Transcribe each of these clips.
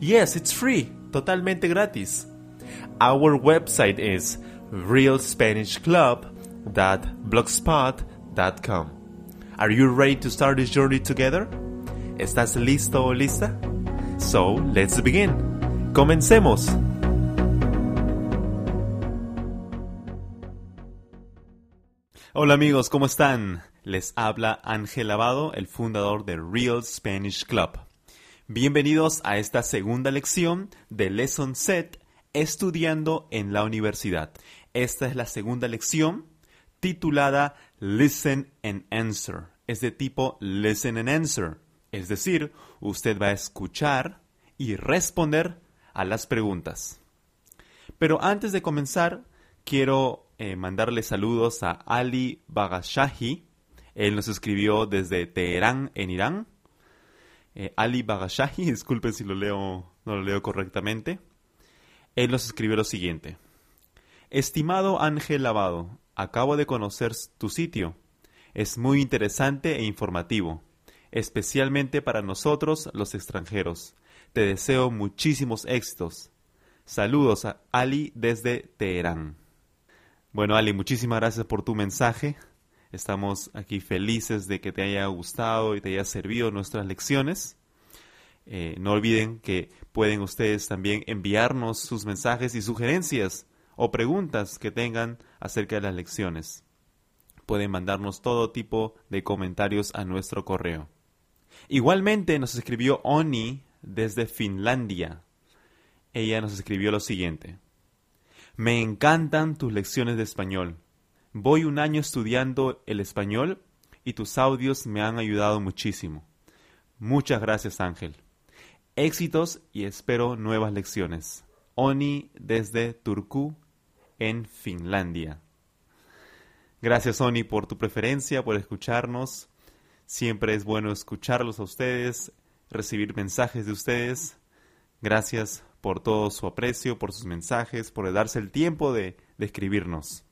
Yes, it's free, totalmente gratis. Our website is realspanishclub.blogspot.com. Are you ready to start this journey together? ¿Estás listo o lista? So, let's begin. Comencemos. Hola amigos, ¿cómo están? Les habla Ángel Lavado, el fundador de Real Spanish Club. Bienvenidos a esta segunda lección de Lesson Set Estudiando en la Universidad. Esta es la segunda lección titulada Listen and Answer. Es de tipo Listen and Answer. Es decir, usted va a escuchar y responder a las preguntas. Pero antes de comenzar, quiero eh, mandarle saludos a Ali Bagashahi. Él nos escribió desde Teherán, en Irán. Eh, Ali Bagashahi, disculpen si lo leo, no lo leo correctamente. Él nos escribió lo siguiente. Estimado Ángel Lavado, acabo de conocer tu sitio. Es muy interesante e informativo, especialmente para nosotros los extranjeros. Te deseo muchísimos éxitos. Saludos a Ali desde Teherán. Bueno, Ali, muchísimas gracias por tu mensaje. Estamos aquí felices de que te haya gustado y te haya servido nuestras lecciones. Eh, no olviden que pueden ustedes también enviarnos sus mensajes y sugerencias o preguntas que tengan acerca de las lecciones. Pueden mandarnos todo tipo de comentarios a nuestro correo. Igualmente nos escribió Oni desde Finlandia. Ella nos escribió lo siguiente. Me encantan tus lecciones de español. Voy un año estudiando el español y tus audios me han ayudado muchísimo. Muchas gracias Ángel. Éxitos y espero nuevas lecciones. Oni desde Turku, en Finlandia. Gracias Oni por tu preferencia, por escucharnos. Siempre es bueno escucharlos a ustedes, recibir mensajes de ustedes. Gracias por todo su aprecio, por sus mensajes, por darse el tiempo de, escribirnos.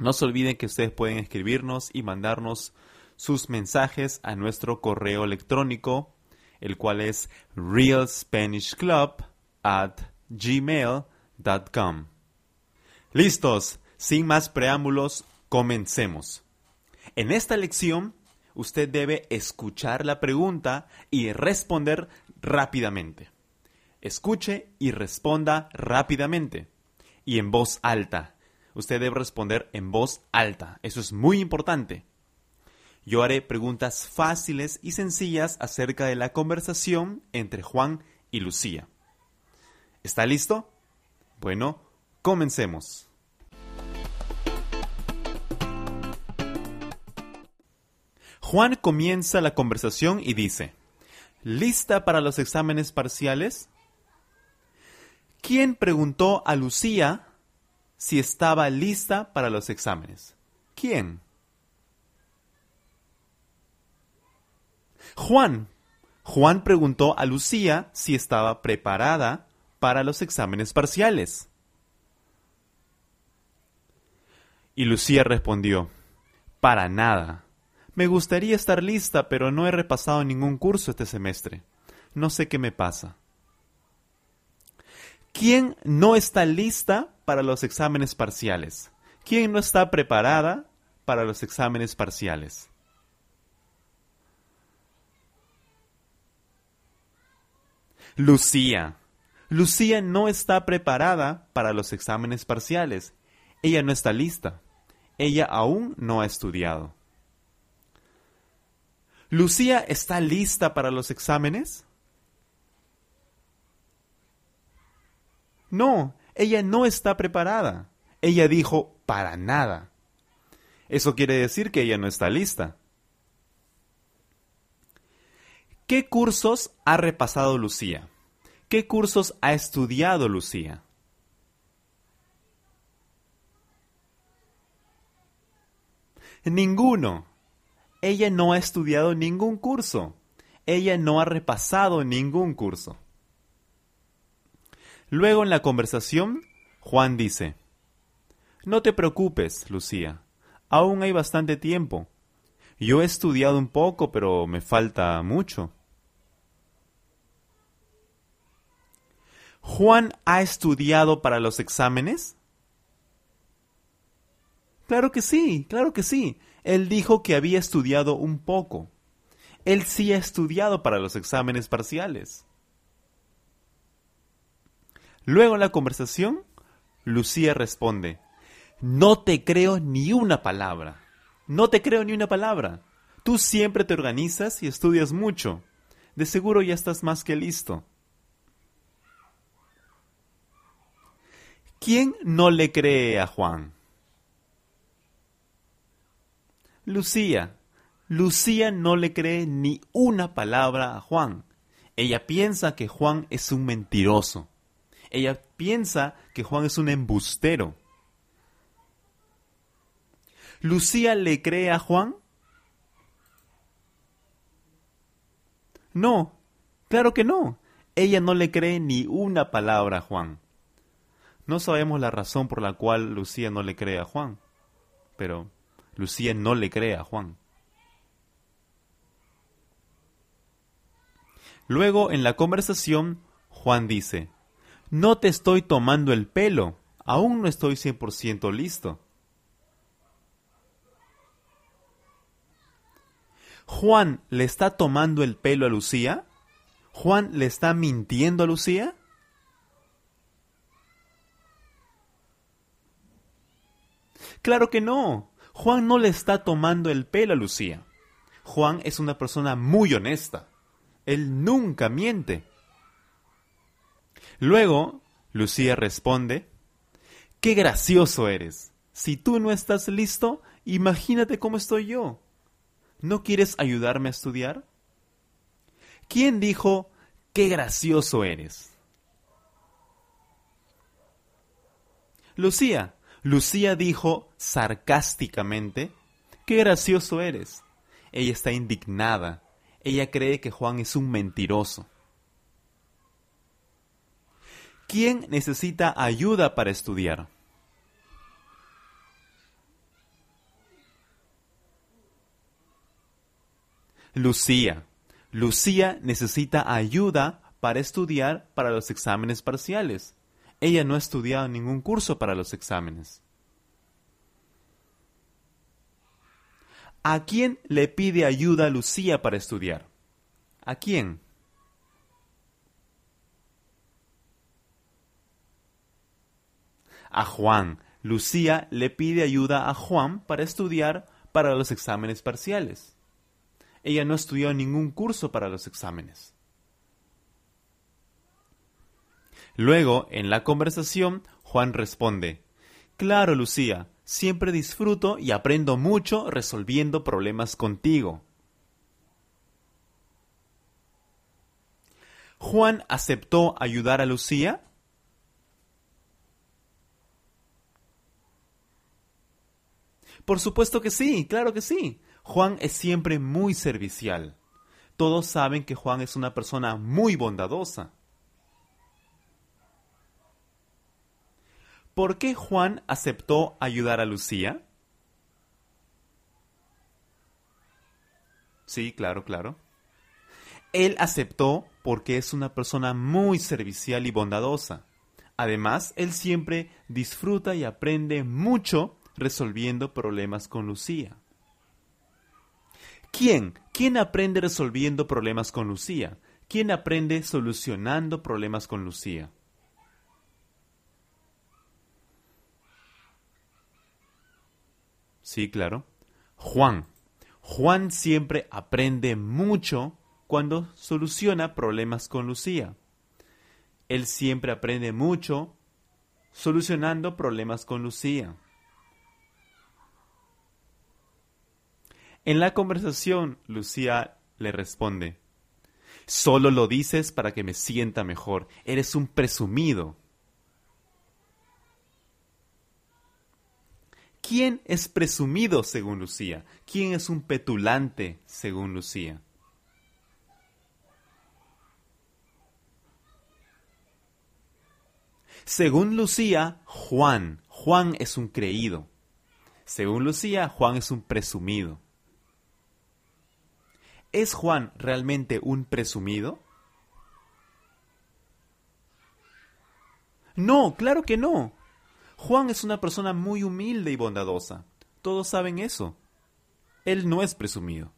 No se olviden que ustedes pueden escribirnos y mandarnos sus mensajes a nuestro correo electrónico el cual es realspanishclub at gmail.com. Listos, sin más preámbulos, comencemos. En esta lección, usted debe escuchar la pregunta y responder rápidamente. Escuche y responda rápidamente y en voz alta. Usted debe responder en voz alta. Eso es muy importante. Yo haré preguntas fáciles y sencillas acerca de la conversación entre Juan y Lucía. ¿Está listo? Bueno, comencemos. Juan comienza la conversación y dice, ¿lista para los exámenes parciales? ¿Quién preguntó a Lucía si estaba lista para los exámenes? ¿Quién? Juan. Juan preguntó a Lucía si estaba preparada para los exámenes parciales. Y Lucía respondió, para nada. Me gustaría estar lista, pero no he repasado ningún curso este semestre. No sé qué me pasa. ¿Quién no está lista para los exámenes parciales? ¿Quién no está preparada para los exámenes parciales? Lucía. Lucía no está preparada para los exámenes parciales. Ella no está lista. Ella aún no ha estudiado. ¿Lucía está lista para los exámenes? No, ella no está preparada. Ella dijo, para nada. Eso quiere decir que ella no está lista. ¿Qué cursos ha repasado Lucía? ¿Qué cursos ha estudiado Lucía? Ninguno. Ella no ha estudiado ningún curso. Ella no ha repasado ningún curso. Luego en la conversación, Juan dice, No te preocupes, Lucía, aún hay bastante tiempo. Yo he estudiado un poco, pero me falta mucho. ¿Juan ha estudiado para los exámenes? Claro que sí, claro que sí. Él dijo que había estudiado un poco. Él sí ha estudiado para los exámenes parciales. Luego en la conversación, Lucía responde, no te creo ni una palabra. No te creo ni una palabra. Tú siempre te organizas y estudias mucho. De seguro ya estás más que listo. ¿Quién no le cree a Juan? Lucía. Lucía no le cree ni una palabra a Juan. Ella piensa que Juan es un mentiroso. Ella piensa que Juan es un embustero. ¿Lucía le cree a Juan? No, claro que no. Ella no le cree ni una palabra a Juan. No sabemos la razón por la cual Lucía no le cree a Juan, pero Lucía no le cree a Juan. Luego, en la conversación, Juan dice, no te estoy tomando el pelo, aún no estoy 100% listo. ¿Juan le está tomando el pelo a Lucía? ¿Juan le está mintiendo a Lucía? Claro que no. Juan no le está tomando el pelo a Lucía. Juan es una persona muy honesta. Él nunca miente. Luego, Lucía responde, Qué gracioso eres. Si tú no estás listo, imagínate cómo estoy yo. ¿No quieres ayudarme a estudiar? ¿Quién dijo, qué gracioso eres? Lucía. Lucía dijo sarcásticamente, qué gracioso eres. Ella está indignada. Ella cree que Juan es un mentiroso. ¿Quién necesita ayuda para estudiar? Lucía. Lucía necesita ayuda para estudiar para los exámenes parciales. Ella no ha estudiado ningún curso para los exámenes. ¿A quién le pide ayuda Lucía para estudiar? ¿A quién? A Juan. Lucía le pide ayuda a Juan para estudiar para los exámenes parciales. Ella no estudió ningún curso para los exámenes. Luego, en la conversación, Juan responde, Claro, Lucía, siempre disfruto y aprendo mucho resolviendo problemas contigo. Juan aceptó ayudar a Lucía Por supuesto que sí, claro que sí. Juan es siempre muy servicial. Todos saben que Juan es una persona muy bondadosa. ¿Por qué Juan aceptó ayudar a Lucía? Sí, claro, claro. Él aceptó porque es una persona muy servicial y bondadosa. Además, él siempre disfruta y aprende mucho resolviendo problemas con Lucía. ¿Quién? ¿Quién aprende resolviendo problemas con Lucía? ¿Quién aprende solucionando problemas con Lucía? Sí, claro. Juan. Juan siempre aprende mucho cuando soluciona problemas con Lucía. Él siempre aprende mucho solucionando problemas con Lucía. En la conversación, Lucía le responde, Solo lo dices para que me sienta mejor. Eres un presumido. ¿Quién es presumido según Lucía? ¿Quién es un petulante según Lucía? Según Lucía, Juan. Juan es un creído. Según Lucía, Juan es un presumido. ¿Es Juan realmente un presumido? No, claro que no. Juan es una persona muy humilde y bondadosa. Todos saben eso. Él no es presumido.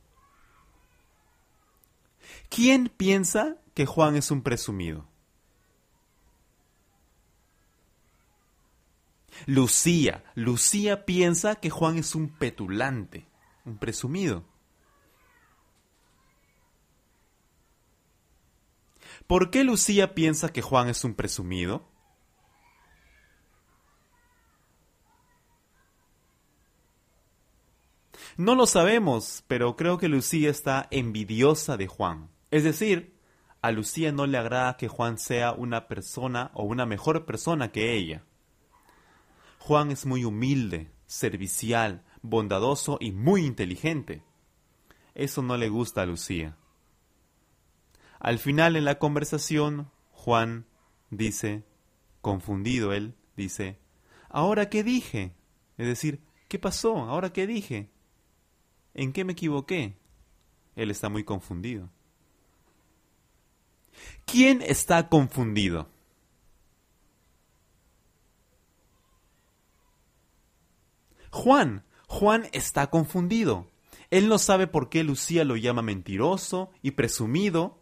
¿Quién piensa que Juan es un presumido? Lucía. Lucía piensa que Juan es un petulante, un presumido. ¿Por qué Lucía piensa que Juan es un presumido? No lo sabemos, pero creo que Lucía está envidiosa de Juan. Es decir, a Lucía no le agrada que Juan sea una persona o una mejor persona que ella. Juan es muy humilde, servicial, bondadoso y muy inteligente. Eso no le gusta a Lucía. Al final en la conversación, Juan dice, confundido él, dice, ¿ahora qué dije? Es decir, ¿qué pasó? ¿Ahora qué dije? ¿En qué me equivoqué? Él está muy confundido. ¿Quién está confundido? Juan. Juan está confundido. Él no sabe por qué Lucía lo llama mentiroso y presumido,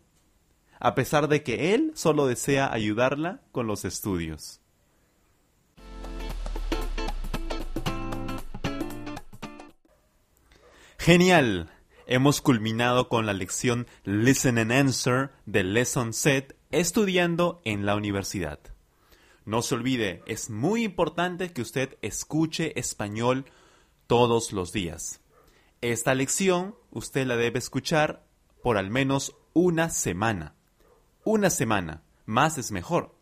a pesar de que él solo desea ayudarla con los estudios. Genial. Hemos culminado con la lección Listen and Answer del Lesson Set estudiando en la universidad. No se olvide, es muy importante que usted escuche español todos los días. Esta lección usted la debe escuchar por al menos una semana. Una semana, más es mejor.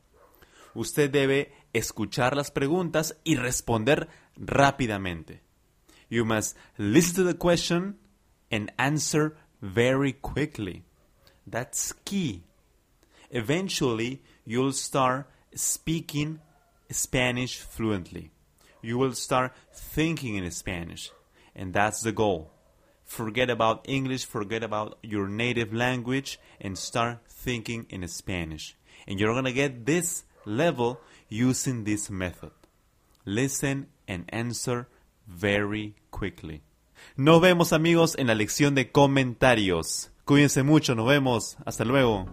Usted debe escuchar las preguntas y responder rápidamente. You must listen to the question and answer very quickly. That's key. Eventually, you'll start speaking Spanish fluently. You will start thinking in Spanish. And that's the goal. Forget about English, forget about your native language, and start thinking in Spanish. And you're going to get this level using this method. Listen and answer very quickly. Nos vemos amigos en la lección de comentarios. Cuídense mucho, nos vemos. Hasta luego.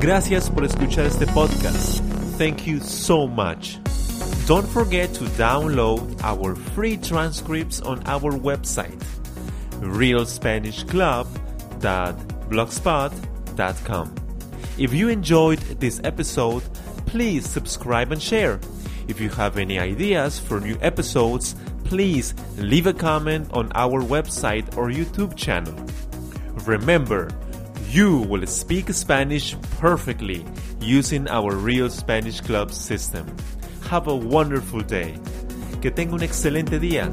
Gracias por escuchar este podcast. Thank you so much. Don't forget to download our free transcripts on our website, realspanishclub.blogspot.com. If you enjoyed this episode, please subscribe and share. If you have any ideas for new episodes, please leave a comment on our website or YouTube channel. Remember, you will speak Spanish perfectly using our Real Spanish Club system. Have a wonderful day. Que tenga un excelente día.